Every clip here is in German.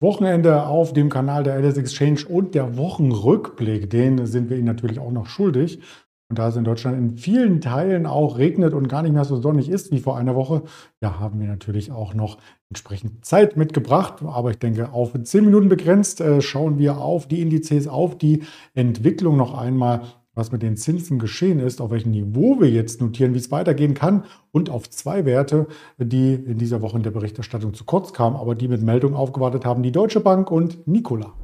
Wochenende auf dem Kanal der LS Exchange und der Wochenrückblick, den sind wir Ihnen natürlich auch noch schuldig. Und da es in Deutschland in vielen Teilen auch regnet und gar nicht mehr so sonnig ist wie vor einer Woche, ja, haben wir natürlich auch noch entsprechend Zeit mitgebracht. Aber ich denke, auf zehn Minuten begrenzt äh, schauen wir auf die Indizes, auf die Entwicklung noch einmal was mit den Zinsen geschehen ist, auf welchem Niveau wir jetzt notieren, wie es weitergehen kann und auf zwei Werte, die in dieser Woche in der Berichterstattung zu kurz kamen, aber die mit Meldung aufgewartet haben, die Deutsche Bank und Nikola.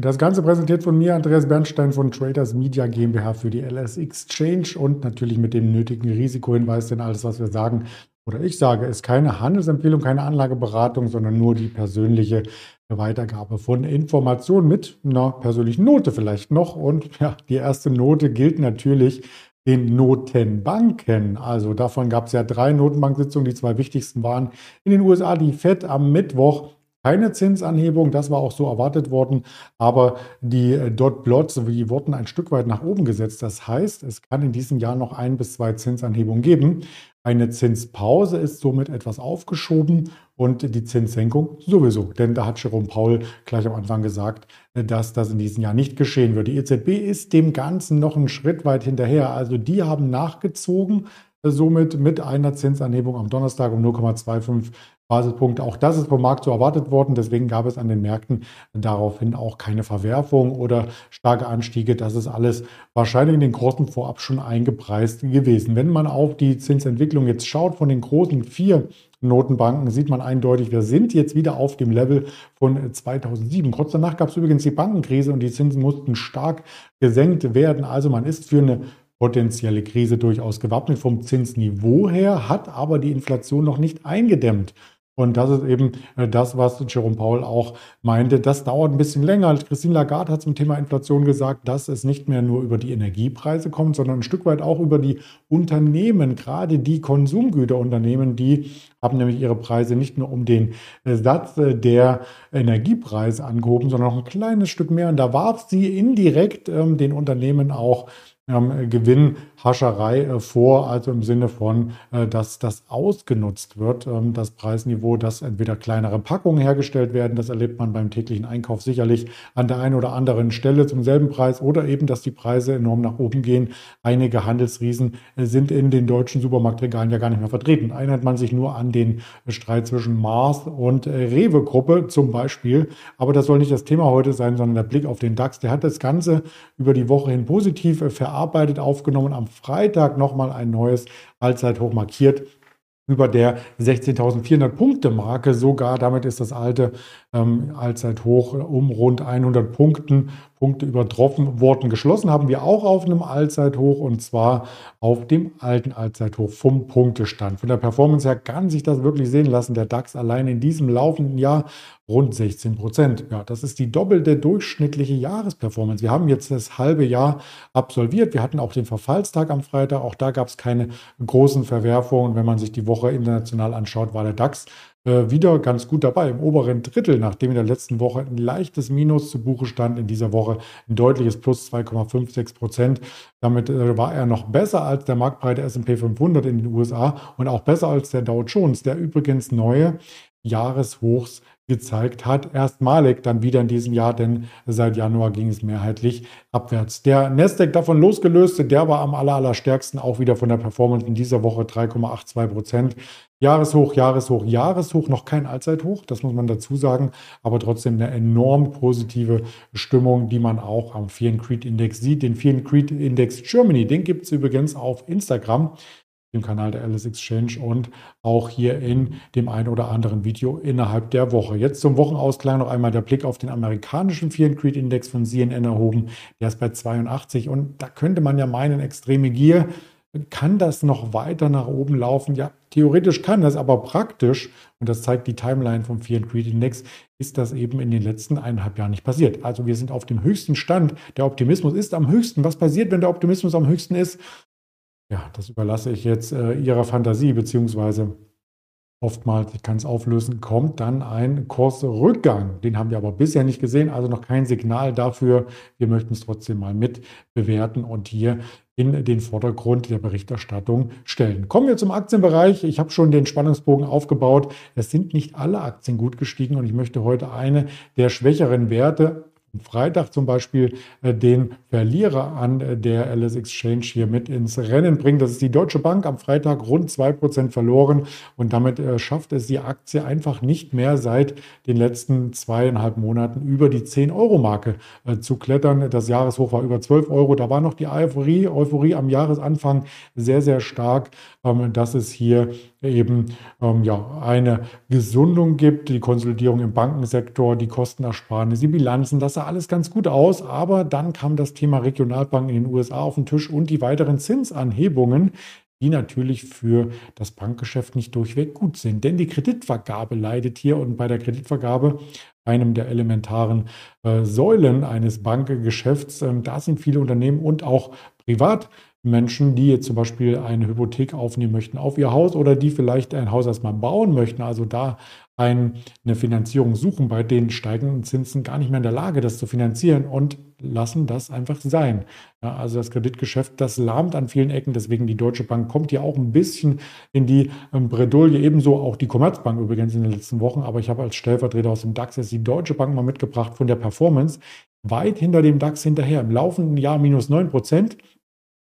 Das Ganze präsentiert von mir Andreas Bernstein von Traders Media GmbH für die LS Exchange und natürlich mit dem nötigen Risikohinweis, denn alles, was wir sagen, oder ich sage, ist keine Handelsempfehlung, keine Anlageberatung, sondern nur die persönliche Weitergabe von Informationen mit einer persönlichen Note vielleicht noch. Und ja, die erste Note gilt natürlich den Notenbanken. Also davon gab es ja drei Notenbanksitzungen. Die zwei wichtigsten waren in den USA die FED am Mittwoch keine Zinsanhebung, das war auch so erwartet worden, aber die äh, Dot Plots, die wurden ein Stück weit nach oben gesetzt. Das heißt, es kann in diesem Jahr noch ein bis zwei Zinsanhebungen geben. Eine Zinspause ist somit etwas aufgeschoben und die Zinssenkung sowieso. Denn da hat Jerome Paul gleich am Anfang gesagt, dass das in diesem Jahr nicht geschehen wird. Die EZB ist dem Ganzen noch einen Schritt weit hinterher. Also die haben nachgezogen, somit mit einer Zinsanhebung am Donnerstag um 0,25 Basispunkte. Auch das ist vom Markt so erwartet worden. Deswegen gab es an den Märkten daraufhin auch keine Verwerfung oder starke Anstiege. Das ist alles wahrscheinlich in den Kursen vorab schon eingepreist gewesen. Wenn man auf die Zinsentwicklung jetzt schaut von den großen vier Notenbanken, sieht man eindeutig, wir sind jetzt wieder auf dem Level von 2007. Kurz danach gab es übrigens die Bankenkrise und die Zinsen mussten stark gesenkt werden. Also man ist für eine potenzielle Krise durchaus gewappnet vom Zinsniveau her, hat aber die Inflation noch nicht eingedämmt. Und das ist eben äh, das, was Jerome Paul auch meinte. Das dauert ein bisschen länger. Christine Lagarde hat zum Thema Inflation gesagt, dass es nicht mehr nur über die Energiepreise kommt, sondern ein Stück weit auch über die Unternehmen, gerade die Konsumgüterunternehmen, die haben nämlich ihre Preise nicht nur um den äh, Satz äh, der Energiepreise angehoben, sondern noch ein kleines Stück mehr. Und da warf sie indirekt ähm, den Unternehmen auch ähm, Gewinnhascherei äh, vor, also im Sinne von, äh, dass das ausgenutzt wird, ähm, das Preisniveau, dass entweder kleinere Packungen hergestellt werden, das erlebt man beim täglichen Einkauf sicherlich an der einen oder anderen Stelle zum selben Preis oder eben, dass die Preise enorm nach oben gehen. Einige Handelsriesen äh, sind in den deutschen Supermarktregalen ja gar nicht mehr vertreten. Erinnert man sich nur an den Streit zwischen Mars und Rewe-Gruppe zum Beispiel. Aber das soll nicht das Thema heute sein, sondern der Blick auf den DAX. Der hat das Ganze über die Woche hin positiv verarbeitet, aufgenommen. Am Freitag nochmal ein neues Allzeithoch markiert über der 16.400 Punkte Marke sogar. Damit ist das alte ähm, Allzeithoch um rund 100 Punkten Punkte übertroffen worden. Geschlossen haben wir auch auf einem Allzeithoch und zwar auf dem alten Allzeithoch vom Punktestand. Von der Performance her kann sich das wirklich sehen lassen. Der DAX allein in diesem laufenden Jahr rund 16 Prozent. Ja, das ist die doppelte durchschnittliche Jahresperformance. Wir haben jetzt das halbe Jahr absolviert. Wir hatten auch den Verfallstag am Freitag. Auch da gab es keine großen Verwerfungen. Wenn man sich die Woche international anschaut, war der DAX wieder ganz gut dabei. Im oberen Drittel, nachdem in der letzten Woche ein leichtes Minus zu Buche stand, in dieser Woche ein deutliches Plus 2,56 Prozent. Damit äh, war er noch besser als der marktbreite S&P 500 in den USA und auch besser als der Dow Jones, der übrigens neue Jahreshochs gezeigt hat. Erstmalig dann wieder in diesem Jahr, denn seit Januar ging es mehrheitlich abwärts. Der Nasdaq davon losgelöst, der war am aller, allerstärksten auch wieder von der Performance in dieser Woche 3,82 Prozent. Jahreshoch, Jahreshoch, Jahreshoch, noch kein Allzeithoch, das muss man dazu sagen, aber trotzdem eine enorm positive Stimmung, die man auch am Fear Creed Index sieht. Den Fear Creed Index Germany, den gibt es übrigens auf Instagram dem Kanal der Alice Exchange und auch hier in dem einen oder anderen Video innerhalb der Woche. Jetzt zum Wochenausklang noch einmal der Blick auf den amerikanischen Fear Creed Index von CNN erhoben. Der ist bei 82 und da könnte man ja meinen, extreme Gier. Kann das noch weiter nach oben laufen? Ja, theoretisch kann das, aber praktisch, und das zeigt die Timeline vom Fear Creed Index, ist das eben in den letzten eineinhalb Jahren nicht passiert. Also wir sind auf dem höchsten Stand. Der Optimismus ist am höchsten. Was passiert, wenn der Optimismus am höchsten ist? Ja, das überlasse ich jetzt äh, Ihrer Fantasie, beziehungsweise Oftmals, ich kann es auflösen, kommt dann ein Kursrückgang. Den haben wir aber bisher nicht gesehen, also noch kein Signal dafür. Wir möchten es trotzdem mal mit bewerten und hier in den Vordergrund der Berichterstattung stellen. Kommen wir zum Aktienbereich. Ich habe schon den Spannungsbogen aufgebaut. Es sind nicht alle Aktien gut gestiegen und ich möchte heute eine der schwächeren Werte Freitag zum Beispiel äh, den Verlierer an äh, der LS Exchange hier mit ins Rennen bringen. Das ist die Deutsche Bank am Freitag rund 2% verloren und damit äh, schafft es die Aktie einfach nicht mehr seit den letzten zweieinhalb Monaten über die 10-Euro-Marke zu klettern. Das Jahreshoch war über 12 Euro. Da war noch die Euphorie, Euphorie am Jahresanfang sehr, sehr stark, ähm, dass es hier eben ähm, ja, eine Gesundung gibt, die Konsolidierung im Bankensektor, die Kostenersparnis, die Bilanzen, das sah alles ganz gut aus. Aber dann kam das Thema Regionalbanken in den USA auf den Tisch und die weiteren Zinsanhebungen, die natürlich für das Bankgeschäft nicht durchweg gut sind. Denn die Kreditvergabe leidet hier und bei der Kreditvergabe, einem der elementaren äh, Säulen eines Bankgeschäfts, äh, da sind viele Unternehmen und auch privat Menschen, die jetzt zum Beispiel eine Hypothek aufnehmen möchten auf ihr Haus oder die vielleicht ein Haus erstmal bauen möchten, also da eine Finanzierung suchen, bei den steigenden Zinsen gar nicht mehr in der Lage, das zu finanzieren und lassen das einfach sein. Ja, also das Kreditgeschäft, das lahmt an vielen Ecken, deswegen die Deutsche Bank kommt ja auch ein bisschen in die ähm, Bredouille, ebenso auch die Commerzbank übrigens in den letzten Wochen, aber ich habe als Stellvertreter aus dem DAX jetzt die Deutsche Bank mal mitgebracht von der Performance, weit hinter dem DAX hinterher, im laufenden Jahr minus 9 Prozent,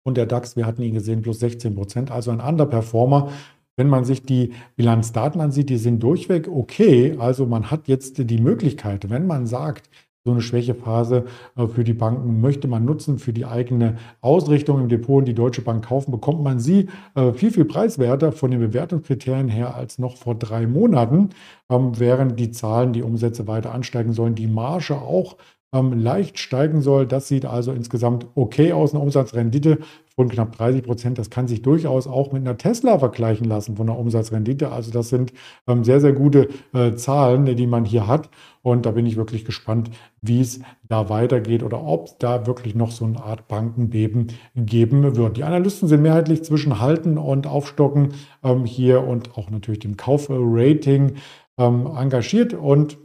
und der DAX, wir hatten ihn gesehen, plus 16 Prozent, also ein Underperformer. Wenn man sich die Bilanzdaten ansieht, die sind durchweg okay. Also man hat jetzt die Möglichkeit, wenn man sagt, so eine Schwächephase äh, für die Banken möchte man nutzen für die eigene Ausrichtung im Depot und die Deutsche Bank kaufen, bekommt man sie äh, viel, viel preiswerter von den Bewertungskriterien her als noch vor drei Monaten, ähm, während die Zahlen, die Umsätze weiter ansteigen sollen, die Marge auch ähm, leicht steigen soll. Das sieht also insgesamt okay aus. Eine Umsatzrendite von knapp 30 Prozent. Das kann sich durchaus auch mit einer Tesla vergleichen lassen von der Umsatzrendite. Also das sind ähm, sehr, sehr gute äh, Zahlen, die man hier hat. Und da bin ich wirklich gespannt, wie es da weitergeht oder ob es da wirklich noch so eine Art Bankenbeben geben wird. Die Analysten sind mehrheitlich zwischen Halten und Aufstocken ähm, hier und auch natürlich dem Kaufrating ähm, engagiert und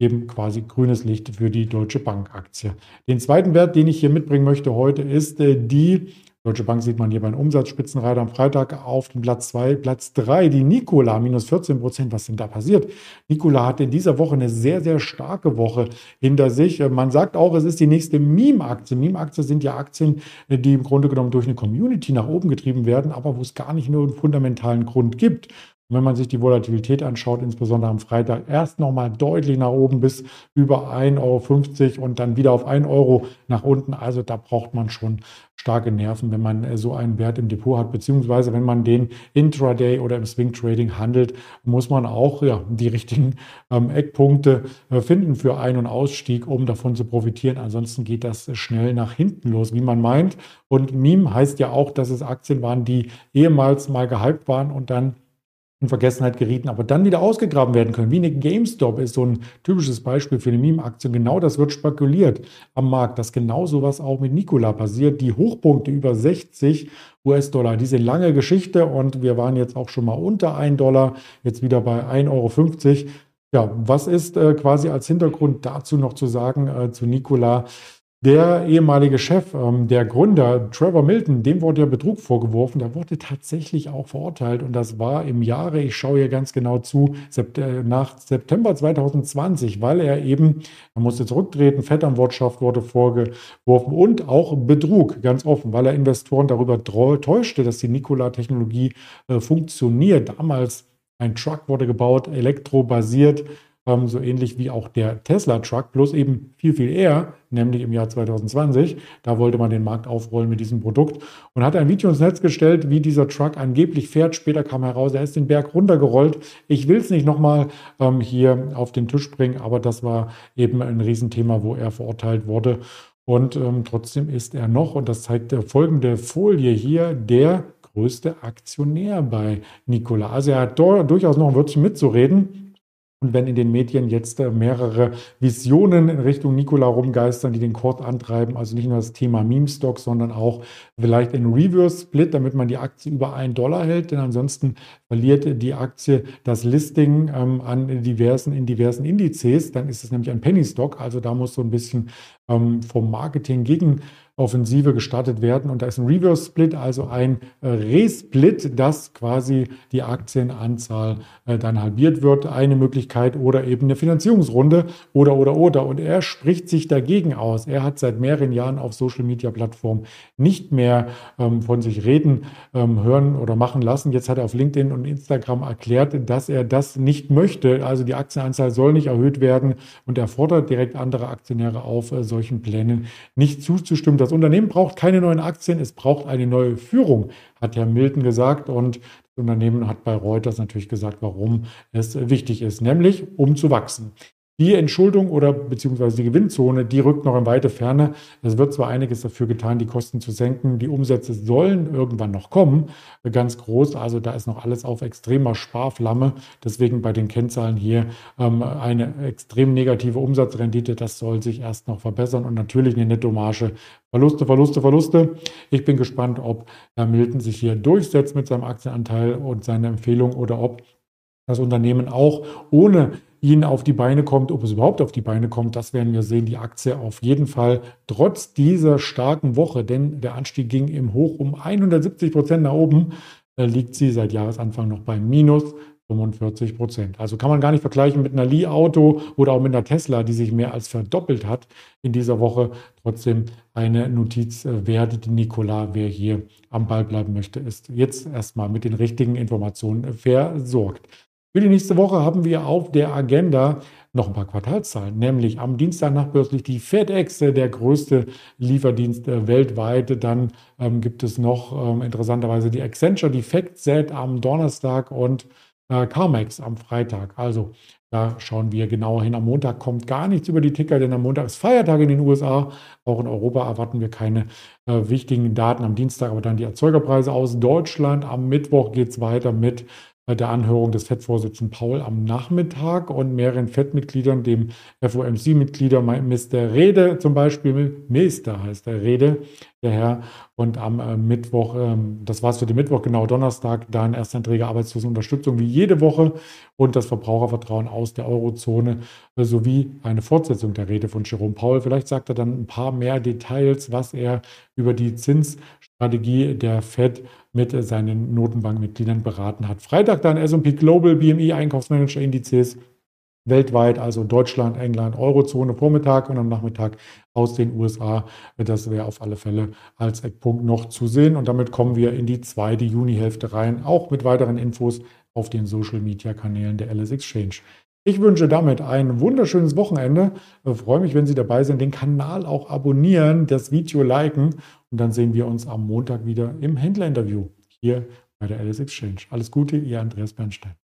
eben quasi grünes Licht für die Deutsche Bank Aktie. Den zweiten Wert, den ich hier mitbringen möchte heute, ist äh, die Deutsche Bank sieht man hier bei den Umsatzspitzenreiter am Freitag auf dem Platz 2. Platz 3, die Nikola, minus 14 Prozent. Was denn da passiert? Nikola hat in dieser Woche eine sehr, sehr starke Woche hinter sich. Äh, man sagt auch, es ist die nächste Meme-Aktie. Meme-Aktien sind ja Aktien, äh, die im Grunde genommen durch eine Community nach oben getrieben werden, aber wo es gar nicht nur einen fundamentalen Grund gibt. Und wenn man sich die Volatilität anschaut, insbesondere am Freitag, erst nochmal deutlich nach oben bis über 1,50 Euro und dann wieder auf 1 Euro nach unten. Also da braucht man schon starke Nerven, wenn man äh, so einen Wert im Depot hat, beziehungsweise wenn man den Intraday oder im Swing Trading handelt, muss man auch ja, die richtigen ähm, Eckpunkte äh, finden für Ein- und Ausstieg, um davon zu profitieren. Ansonsten geht das schnell nach hinten los, wie man meint. Und Meme heißt ja auch, dass es Aktien waren, die ehemals mal gehypt waren und dann in Vergessenheit gerieten, aber dann wieder ausgegraben werden können. Wie eine GameStop ist so ein typisches Beispiel für eine Meme-Aktie. Genau das wird spekuliert am Markt, dass genau sowas auch mit Nikola passiert. Die Hochpunkte über 60 US-Dollar, diese lange Geschichte und wir waren jetzt auch schon mal unter 1 Dollar, jetzt wieder bei 1,50 Euro. Ja, was ist äh, quasi als Hintergrund dazu noch zu sagen äh, zu Nikola? Der ehemalige Chef, ähm, der Gründer Trevor Milton, dem wurde ja Betrug vorgeworfen. Der wurde tatsächlich auch verurteilt und das war im Jahre, ich schaue hier ganz genau zu, äh, nach September 2020, weil er eben, er musste zurücktreten, Vetternwirtschaft wurde vorgeworfen und auch Betrug, ganz offen, weil er Investoren darüber täuschte, dass die Nikola-Technologie äh, funktioniert. Damals ein Truck wurde gebaut, elektrobasiert ähm, so ähnlich wie auch der Tesla-Truck, bloß eben viel, viel eher, nämlich im Jahr 2020. Da wollte man den Markt aufrollen mit diesem Produkt und hat ein Video ins Netz gestellt, wie dieser Truck angeblich fährt. Später kam heraus, er ist den Berg runtergerollt. Ich will es nicht nochmal ähm, hier auf den Tisch bringen, aber das war eben ein Riesenthema, wo er verurteilt wurde. Und ähm, trotzdem ist er noch, und das zeigt der folgende Folie hier, der größte Aktionär bei Nikola. Also er hat durchaus noch ein Wörtchen mitzureden. Und wenn in den Medien jetzt äh, mehrere Visionen in Richtung Nikola rumgeistern, die den Kurs antreiben, also nicht nur das Thema Meme-Stock, sondern auch vielleicht in Reverse-Split, damit man die Aktie über einen Dollar hält, denn ansonsten verliert die Aktie das Listing ähm, an diversen, in diversen Indizes, dann ist es nämlich ein Penny-Stock, also da muss so ein bisschen ähm, vom Marketing gegen Offensive gestartet werden. Und da ist ein Reverse Split, also ein äh, Resplit, dass quasi die Aktienanzahl äh, dann halbiert wird. Eine Möglichkeit oder eben eine Finanzierungsrunde oder, oder, oder. Und er spricht sich dagegen aus. Er hat seit mehreren Jahren auf Social Media Plattformen nicht mehr ähm, von sich reden, ähm, hören oder machen lassen. Jetzt hat er auf LinkedIn und Instagram erklärt, dass er das nicht möchte. Also die Aktienanzahl soll nicht erhöht werden und er fordert direkt andere Aktionäre auf, äh, solchen Plänen nicht zuzustimmen. Das Unternehmen braucht keine neuen Aktien, es braucht eine neue Führung, hat Herr Milton gesagt. Und das Unternehmen hat bei Reuters natürlich gesagt, warum es wichtig ist, nämlich um zu wachsen. Die Entschuldung oder beziehungsweise die Gewinnzone, die rückt noch in weite Ferne. Es wird zwar einiges dafür getan, die Kosten zu senken. Die Umsätze sollen irgendwann noch kommen, ganz groß. Also da ist noch alles auf extremer Sparflamme. Deswegen bei den Kennzahlen hier ähm, eine extrem negative Umsatzrendite. Das soll sich erst noch verbessern und natürlich eine Nettomarge. Verluste, Verluste, Verluste. Ich bin gespannt, ob Herr Milton sich hier durchsetzt mit seinem Aktienanteil und seiner Empfehlung oder ob das Unternehmen auch ohne ihn auf die Beine kommt, ob es überhaupt auf die Beine kommt, das werden wir sehen. Die Aktie auf jeden Fall trotz dieser starken Woche, denn der Anstieg ging im Hoch um 170 Prozent nach oben, äh, liegt sie seit Jahresanfang noch bei minus 45 Prozent. Also kann man gar nicht vergleichen mit einer Li-Auto oder auch mit einer Tesla, die sich mehr als verdoppelt hat in dieser Woche. Trotzdem eine Notiz äh, wert, Nikola, wer hier am Ball bleiben möchte, ist jetzt erstmal mit den richtigen Informationen versorgt. Für die nächste Woche haben wir auf der Agenda noch ein paar Quartalszahlen, nämlich am Dienstag nachbörslich die FedEx, der größte Lieferdienst äh, weltweit. Dann ähm, gibt es noch ähm, interessanterweise die Accenture, die FactSet am Donnerstag und äh, CarMax am Freitag. Also da schauen wir genauer hin. Am Montag kommt gar nichts über die Ticker, denn am Montag ist Feiertag in den USA. Auch in Europa erwarten wir keine äh, wichtigen Daten. Am Dienstag aber dann die Erzeugerpreise aus Deutschland. Am Mittwoch geht es weiter mit der Anhörung des FED-Vorsitzenden Paul am Nachmittag und mehreren FED-Mitgliedern, dem FOMC-Mitglieder Mr. Rede zum Beispiel, Meister heißt der Rede, der Herr. Und am äh, Mittwoch, ähm, das war es für den Mittwoch, genau Donnerstag, dann Erstanträge Arbeitslosenunterstützung wie jede Woche und das Verbrauchervertrauen aus der Eurozone äh, sowie eine Fortsetzung der Rede von Jerome Paul. Vielleicht sagt er dann ein paar mehr Details, was er über die Zinsstrategie der FED mit seinen Notenbankmitgliedern beraten hat. Freitag dann S&P Global BMI Einkaufsmanager Indizes weltweit, also Deutschland, England, Eurozone Vormittag und am Nachmittag aus den USA. Das wäre auf alle Fälle als Eckpunkt noch zu sehen. Und damit kommen wir in die zweite Junihälfte rein, auch mit weiteren Infos auf den Social-Media-Kanälen der LS Exchange. Ich wünsche damit ein wunderschönes Wochenende. Ich freue mich, wenn Sie dabei sind. Den Kanal auch abonnieren, das Video liken und dann sehen wir uns am Montag wieder im Händlerinterview hier bei der LS Exchange. Alles Gute, Ihr Andreas Bernstein.